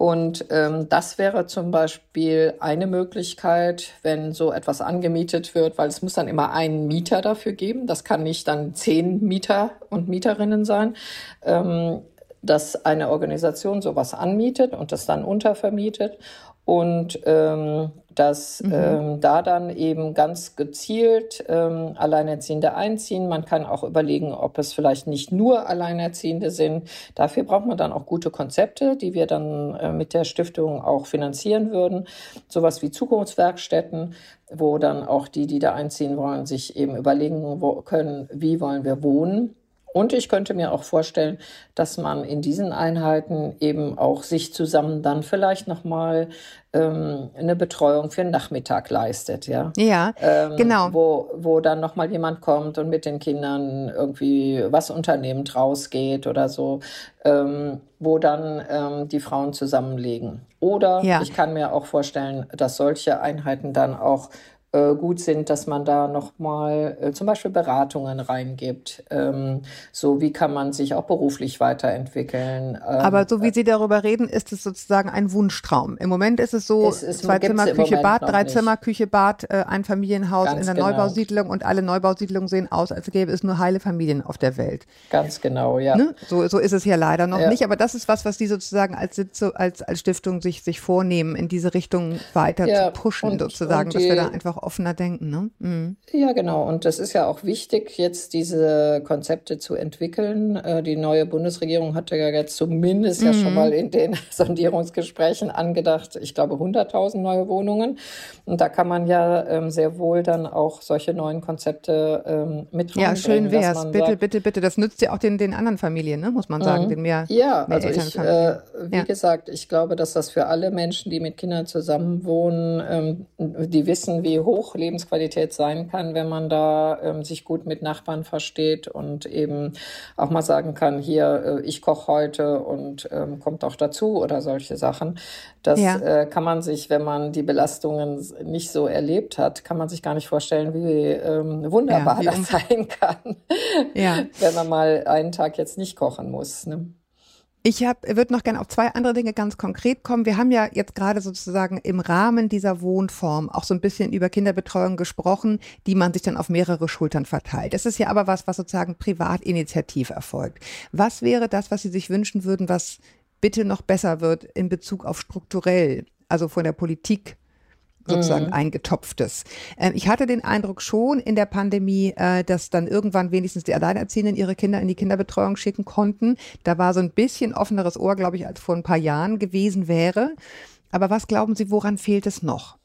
Und ähm, das wäre zum Beispiel eine Möglichkeit, wenn so etwas angemietet wird, weil es muss dann immer einen Mieter dafür geben. Das kann nicht dann zehn Mieter und Mieterinnen sein. Ähm, dass eine Organisation sowas anmietet und das dann untervermietet und ähm, dass mhm. ähm, da dann eben ganz gezielt ähm, Alleinerziehende einziehen. Man kann auch überlegen, ob es vielleicht nicht nur Alleinerziehende sind. Dafür braucht man dann auch gute Konzepte, die wir dann äh, mit der Stiftung auch finanzieren würden. Sowas wie Zukunftswerkstätten, wo dann auch die, die da einziehen wollen, sich eben überlegen können, wie wollen wir wohnen und ich könnte mir auch vorstellen, dass man in diesen Einheiten eben auch sich zusammen dann vielleicht nochmal ähm, eine Betreuung für den Nachmittag leistet, ja. Ja, ähm, genau. Wo, wo dann nochmal jemand kommt und mit den Kindern irgendwie was unternehmend rausgeht oder so, ähm, wo dann ähm, die Frauen zusammenlegen. Oder ja. ich kann mir auch vorstellen, dass solche Einheiten dann auch gut sind, dass man da nochmal äh, zum Beispiel Beratungen reingibt. Ähm, so wie kann man sich auch beruflich weiterentwickeln. Ähm, Aber so wie äh, Sie darüber reden, ist es sozusagen ein Wunschtraum. Im Moment ist es so, es ist, zwei Zimmer, Küche, Bad, drei nicht. Zimmer, Küche, Bad, äh, ein Familienhaus Ganz in der genau. Neubausiedlung und alle Neubausiedlungen sehen aus, als gäbe es nur heile Familien auf der Welt. Ganz genau, ja. Ne? So, so ist es ja leider noch ja. nicht. Aber das ist was, was die sozusagen als, als, als Stiftung sich, sich vornehmen, in diese Richtung weiter ja, zu pushen, und, sozusagen, und die, dass wir da einfach offener denken. Ne? Mhm. Ja, genau. Und das ist ja auch wichtig, jetzt diese Konzepte zu entwickeln. Äh, die neue Bundesregierung hatte ja jetzt zumindest mhm. ja schon mhm. mal in den Sondierungsgesprächen angedacht, ich glaube 100.000 neue Wohnungen. Und da kann man ja ähm, sehr wohl dann auch solche neuen Konzepte ähm, mit Ja, schön wäre es. Bitte, sagt, bitte, bitte. Das nützt ja auch den, den anderen Familien, ne? muss man sagen, mhm. den mehr. Ja, mehr also ich, äh, wie ja. gesagt, ich glaube, dass das für alle Menschen, die mit Kindern zusammenwohnen, ähm, die wissen, wie hoch Lebensqualität sein kann, wenn man da ähm, sich gut mit Nachbarn versteht und eben auch mal sagen kann, hier, äh, ich koche heute und ähm, kommt auch dazu oder solche Sachen. Das ja. äh, kann man sich, wenn man die Belastungen nicht so erlebt hat, kann man sich gar nicht vorstellen, wie ähm, wunderbar ja, wie das sein kann, ja. wenn man mal einen Tag jetzt nicht kochen muss. Ne? Ich würde noch gerne auf zwei andere Dinge ganz konkret kommen. Wir haben ja jetzt gerade sozusagen im Rahmen dieser Wohnform auch so ein bisschen über Kinderbetreuung gesprochen, die man sich dann auf mehrere Schultern verteilt. Das ist ja aber was, was sozusagen privatinitiativ erfolgt. Was wäre das, was Sie sich wünschen würden, was bitte noch besser wird in Bezug auf strukturell, also von der Politik sozusagen mhm. eingetopftes. Ähm, ich hatte den Eindruck schon in der Pandemie, äh, dass dann irgendwann wenigstens die Alleinerziehenden ihre Kinder in die Kinderbetreuung schicken konnten. Da war so ein bisschen offeneres Ohr, glaube ich, als vor ein paar Jahren gewesen wäre. Aber was glauben Sie, woran fehlt es noch?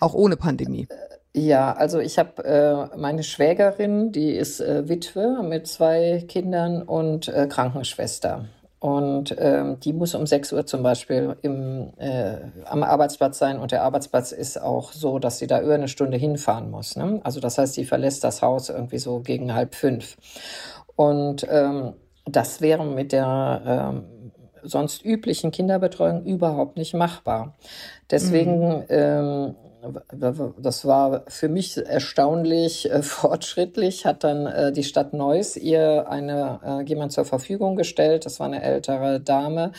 Auch ohne Pandemie. Ja, also ich habe äh, meine Schwägerin, die ist äh, Witwe mit zwei Kindern und äh, Krankenschwester. Und ähm, die muss um 6 Uhr zum Beispiel im, äh, am Arbeitsplatz sein. Und der Arbeitsplatz ist auch so, dass sie da über eine Stunde hinfahren muss. Ne? Also das heißt, sie verlässt das Haus irgendwie so gegen halb fünf. Und ähm, das wäre mit der ähm, sonst üblichen Kinderbetreuung überhaupt nicht machbar. Deswegen mhm. ähm, das war für mich erstaunlich äh, fortschrittlich, hat dann äh, die Stadt Neuss ihr eine, äh, jemand zur Verfügung gestellt, das war eine ältere Dame,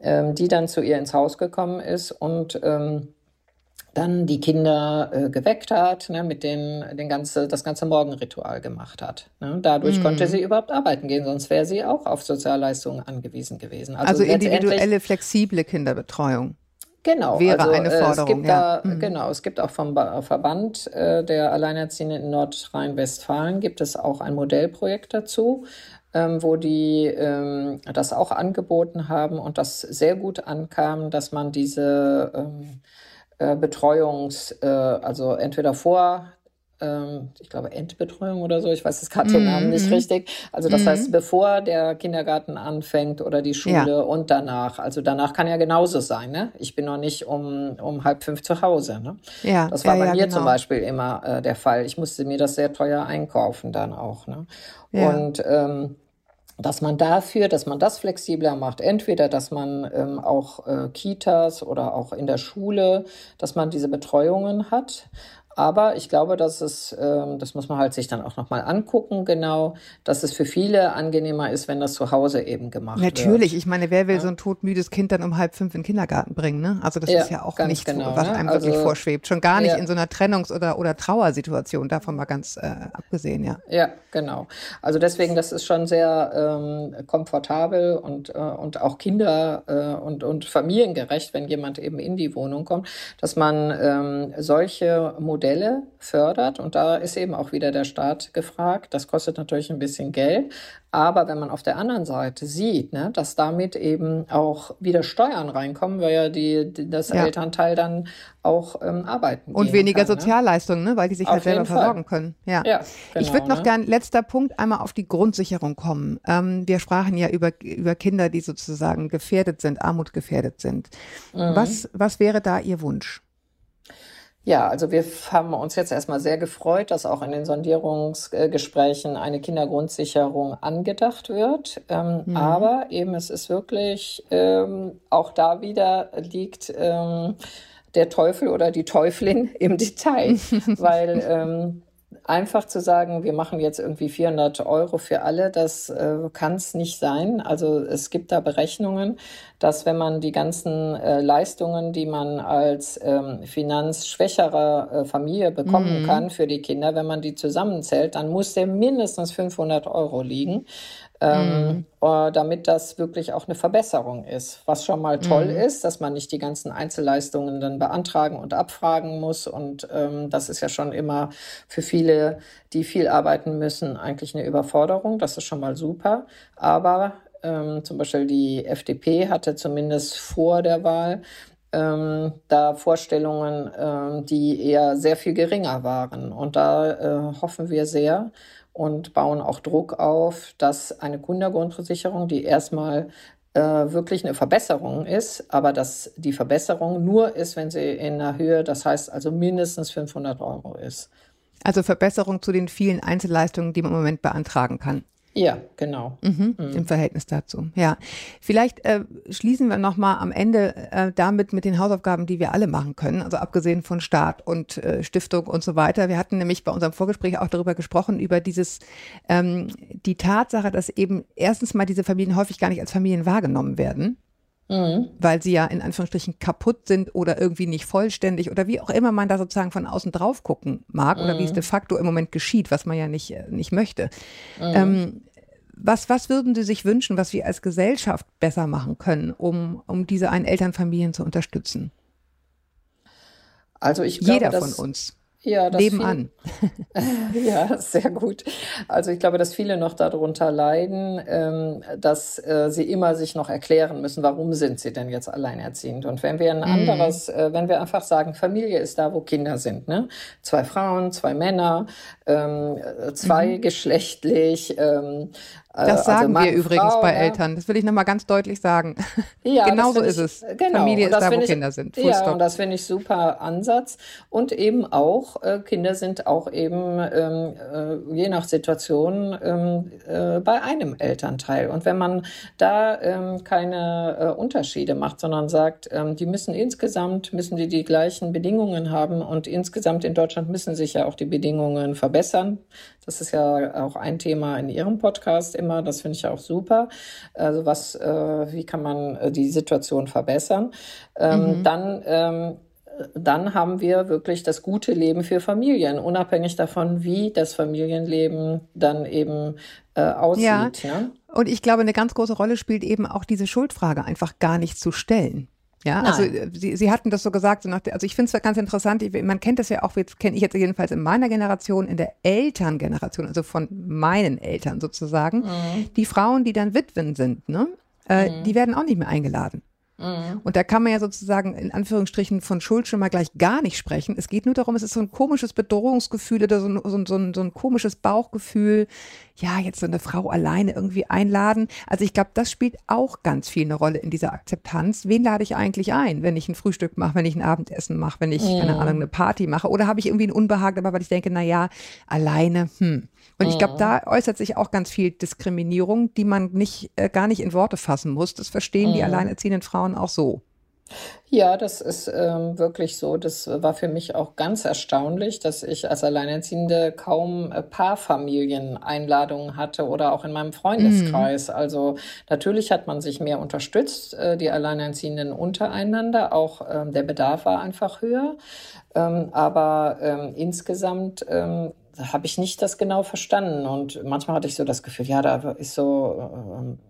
ähm, die dann zu ihr ins Haus gekommen ist und ähm, dann die Kinder äh, geweckt hat, ne, mit denen den ganze, das ganze Morgenritual gemacht hat. Ne. Dadurch mhm. konnte sie überhaupt arbeiten gehen, sonst wäre sie auch auf Sozialleistungen angewiesen gewesen. Also, also individuelle, flexible Kinderbetreuung. Genau, wäre also, eine Forderung. Äh, es gibt ja. da, mhm. Genau, es gibt auch vom Verband äh, der Alleinerziehenden in Nordrhein-Westfalen gibt es auch ein Modellprojekt dazu, ähm, wo die ähm, das auch angeboten haben und das sehr gut ankam, dass man diese ähm, äh, Betreuungs, äh, also entweder vor ich glaube, Endbetreuung oder so, ich weiß jetzt gerade den Namen nicht mhm. richtig. Also das heißt, mhm. bevor der Kindergarten anfängt oder die Schule ja. und danach. Also danach kann ja genauso sein. Ne? Ich bin noch nicht um, um halb fünf zu Hause. Ne? Ja. Das war ja, bei ja, mir genau. zum Beispiel immer äh, der Fall. Ich musste mir das sehr teuer einkaufen dann auch. Ne? Ja. Und ähm, dass man dafür, dass man das flexibler macht, entweder, dass man ähm, auch äh, Kitas oder auch in der Schule, dass man diese Betreuungen hat, aber ich glaube, dass es, ähm, das muss man halt sich dann auch nochmal angucken, genau, dass es für viele angenehmer ist, wenn das zu Hause eben gemacht Natürlich. wird. Natürlich, ich meine, wer will ja. so ein todmüdes Kind dann um halb fünf in den Kindergarten bringen, ne? Also das ja, ist ja auch nichts, genau, was ne? einem also, wirklich vorschwebt. Schon gar nicht ja. in so einer Trennungs- oder, oder Trauersituation, davon mal ganz äh, abgesehen, ja. Ja, genau. Also deswegen, das ist schon sehr ähm, komfortabel und, äh, und auch kinder- äh, und, und familiengerecht, wenn jemand eben in die Wohnung kommt, dass man ähm, solche Modelle Modelle fördert. Und da ist eben auch wieder der Staat gefragt. Das kostet natürlich ein bisschen Geld. Aber wenn man auf der anderen Seite sieht, ne, dass damit eben auch wieder Steuern reinkommen, weil ja die, die das ja. Elternteil dann auch ähm, arbeiten Und weniger kann, ne? Sozialleistungen, ne? weil die sich auf halt selber versorgen können. Ja. ja genau, ich würde noch ne? gern, letzter Punkt, einmal auf die Grundsicherung kommen. Ähm, wir sprachen ja über, über Kinder, die sozusagen gefährdet sind, armutgefährdet sind. Mhm. Was, was wäre da Ihr Wunsch? Ja, also wir haben uns jetzt erstmal sehr gefreut, dass auch in den Sondierungsgesprächen eine Kindergrundsicherung angedacht wird. Ähm, mhm. Aber eben es ist wirklich, ähm, auch da wieder liegt ähm, der Teufel oder die Teufelin im Detail, weil ähm, einfach zu sagen, wir machen jetzt irgendwie 400 Euro für alle, das äh, kann es nicht sein. Also es gibt da Berechnungen, dass wenn man die ganzen äh, Leistungen, die man als ähm, finanzschwächere äh, Familie bekommen mhm. kann für die Kinder, wenn man die zusammenzählt, dann muss der mindestens 500 Euro liegen ähm, mhm. äh, damit das wirklich auch eine Verbesserung ist. Was schon mal toll mhm. ist, dass man nicht die ganzen Einzelleistungen dann beantragen und abfragen muss. Und ähm, das ist ja schon immer für viele, die viel arbeiten müssen, eigentlich eine Überforderung. Das ist schon mal super. Aber ähm, zum Beispiel die FDP hatte zumindest vor der Wahl ähm, da Vorstellungen, ähm, die eher sehr viel geringer waren. Und da äh, hoffen wir sehr, und bauen auch Druck auf, dass eine Kundengrundversicherung, die erstmal äh, wirklich eine Verbesserung ist, aber dass die Verbesserung nur ist, wenn sie in der Höhe, das heißt also mindestens 500 Euro ist. Also Verbesserung zu den vielen Einzelleistungen, die man im Moment beantragen kann. Ja, genau. Mhm, mhm. Im Verhältnis dazu. Ja. Vielleicht äh, schließen wir nochmal am Ende äh, damit mit den Hausaufgaben, die wir alle machen können, also abgesehen von Staat und äh, Stiftung und so weiter. Wir hatten nämlich bei unserem Vorgespräch auch darüber gesprochen, über dieses, ähm, die Tatsache, dass eben erstens mal diese Familien häufig gar nicht als Familien wahrgenommen werden. Mhm. Weil sie ja in Anführungsstrichen kaputt sind oder irgendwie nicht vollständig oder wie auch immer man da sozusagen von außen drauf gucken mag mhm. oder wie es mhm. de facto im Moment geschieht, was man ja nicht, äh, nicht möchte. Mhm. Ähm, was, was würden Sie sich wünschen, was wir als Gesellschaft besser machen können, um, um diese Ein-Eltern-Familien zu unterstützen? Also ich glaube, Jeder von uns ja, das nebenan. Viel, ja, sehr gut. Also ich glaube, dass viele noch darunter leiden, ähm, dass äh, sie immer sich noch erklären müssen, warum sind sie denn jetzt alleinerziehend. Und wenn wir ein mhm. anderes, äh, wenn wir einfach sagen, Familie ist da, wo Kinder sind, ne? Zwei Frauen, zwei Männer, ähm, zweigeschlechtlich, ähm, äh, das also sagen also wir übrigens Frau, bei ja. Eltern. Das will ich nochmal ganz deutlich sagen. Ja, genau so ist es. Genau. Familie ist da, wo ich, Kinder sind. Full ja, stop. und das finde ich super Ansatz. Und eben auch, äh, Kinder sind auch eben ähm, äh, je nach Situation ähm, äh, bei einem Elternteil. Und wenn man da ähm, keine äh, Unterschiede macht, sondern sagt, ähm, die müssen insgesamt, müssen die die gleichen Bedingungen haben und insgesamt in Deutschland müssen sich ja auch die Bedingungen verbessern. Das ist ja auch ein Thema in Ihrem Podcast immer. Das finde ich auch super. Also was, äh, wie kann man äh, die Situation verbessern? Ähm, mhm. Dann ähm, dann haben wir wirklich das gute Leben für Familien, unabhängig davon, wie das Familienleben dann eben äh, aussieht. Ja. ja. Und ich glaube, eine ganz große Rolle spielt eben auch diese Schuldfrage einfach gar nicht zu stellen. Ja, also, Nein. also Sie, Sie hatten das so gesagt, so nach, also ich finde es ganz interessant, ich, man kennt das ja auch, kenne ich jetzt jedenfalls in meiner Generation, in der Elterngeneration, also von meinen Eltern sozusagen, mhm. die Frauen, die dann Witwen sind, ne, äh, mhm. die werden auch nicht mehr eingeladen. Mhm. Und da kann man ja sozusagen in Anführungsstrichen von Schuld schon mal gleich gar nicht sprechen. Es geht nur darum, es ist so ein komisches Bedrohungsgefühl oder so ein, so ein, so ein, so ein komisches Bauchgefühl. Ja, jetzt so eine Frau alleine irgendwie einladen. Also ich glaube, das spielt auch ganz viel eine Rolle in dieser Akzeptanz. Wen lade ich eigentlich ein, wenn ich ein Frühstück mache, wenn ich ein Abendessen mache, wenn ich, mhm. keine Ahnung, eine Party mache? Oder habe ich irgendwie ein Unbehagen, aber weil ich denke, na ja, alleine, hm. Und ich glaube, mhm. da äußert sich auch ganz viel Diskriminierung, die man nicht, äh, gar nicht in Worte fassen muss. Das verstehen die mhm. alleinerziehenden Frauen auch so. Ja, das ist ähm, wirklich so. Das war für mich auch ganz erstaunlich, dass ich als Alleinerziehende kaum äh, Paarfamilieneinladungen hatte oder auch in meinem Freundeskreis. Mm. Also natürlich hat man sich mehr unterstützt, äh, die Alleinerziehenden untereinander. Auch ähm, der Bedarf war einfach höher. Ähm, aber ähm, insgesamt ähm, habe ich nicht das genau verstanden. Und manchmal hatte ich so das Gefühl, ja, da ist so äh,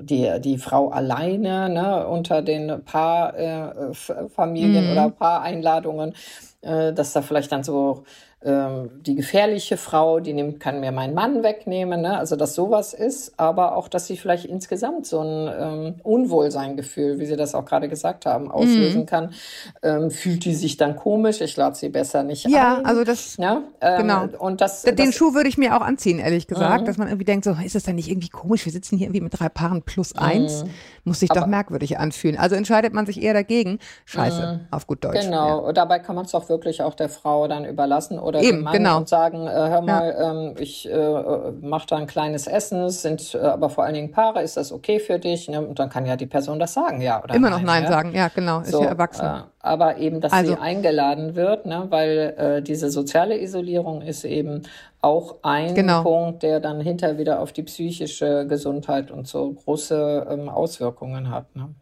die, die Frau alleine ne, unter den Paarfamilien äh, mhm. oder Paareinladungen, äh, dass da vielleicht dann so ähm, die gefährliche Frau, die nimmt, kann mir meinen Mann wegnehmen, ne? also dass sowas ist, aber auch, dass sie vielleicht insgesamt so ein ähm, Unwohlseingefühl, wie Sie das auch gerade gesagt haben, auslösen mhm. kann. Ähm, fühlt die sich dann komisch, ich lade sie besser nicht ja, ein. Ja, also das, ja? Ähm, genau. Und das, Den das, Schuh würde ich mir auch anziehen, ehrlich gesagt, mhm. dass man irgendwie denkt, so, ist das dann nicht irgendwie komisch, wir sitzen hier irgendwie mit drei Paaren plus eins, mhm. muss sich aber, doch merkwürdig anfühlen. Also entscheidet man sich eher dagegen, scheiße, mhm. auf gut Deutsch. Genau, ja. dabei kann man es auch wirklich auch der Frau dann überlassen oder Eben, Mann genau. und sagen, äh, hör mal, ja. ähm, ich äh, mache da ein kleines Essen, es sind äh, aber vor allen Dingen Paare, ist das okay für dich? Ne? Und dann kann ja die Person das sagen, ja oder Immer nein, noch Nein ja? sagen, ja genau, ist so, ja erwachsen. Äh, aber eben, dass also. sie eingeladen wird, ne? weil äh, diese soziale Isolierung ist eben auch ein genau. Punkt, der dann hinter wieder auf die psychische Gesundheit und so große ähm, Auswirkungen hat. Ne?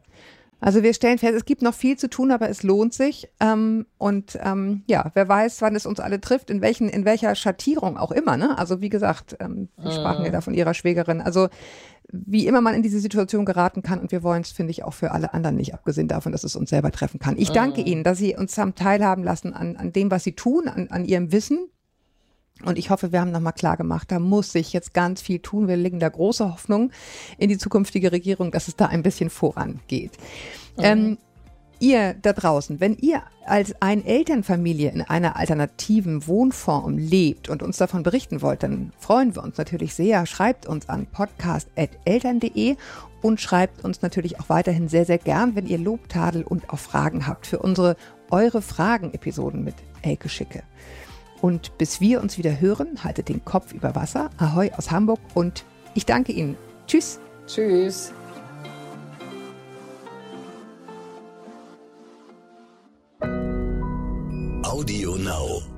Also wir stellen fest, es gibt noch viel zu tun, aber es lohnt sich. Ähm, und ähm, ja, wer weiß, wann es uns alle trifft, in welchen, in welcher Schattierung auch immer. Ne? Also wie gesagt, ähm, wir sprachen ja mhm. da von ihrer Schwägerin. Also wie immer man in diese Situation geraten kann und wir wollen es, finde ich, auch für alle anderen nicht, abgesehen davon, dass es uns selber treffen kann. Ich danke mhm. Ihnen, dass Sie uns haben teilhaben lassen an, an dem, was Sie tun, an, an Ihrem Wissen, und ich hoffe, wir haben nochmal klar gemacht, da muss sich jetzt ganz viel tun. Wir legen da große Hoffnung in die zukünftige Regierung, dass es da ein bisschen vorangeht. Mhm. Ähm, ihr da draußen, wenn ihr als ein Elternfamilie in einer alternativen Wohnform lebt und uns davon berichten wollt, dann freuen wir uns natürlich sehr. Schreibt uns an podcast.eltern.de und schreibt uns natürlich auch weiterhin sehr, sehr gern, wenn ihr Lob, Tadel und auch Fragen habt für unsere Eure Fragen-Episoden mit Elke Schicke. Und bis wir uns wieder hören, haltet den Kopf über Wasser. Ahoi aus Hamburg und ich danke Ihnen. Tschüss. Tschüss. Audio Now.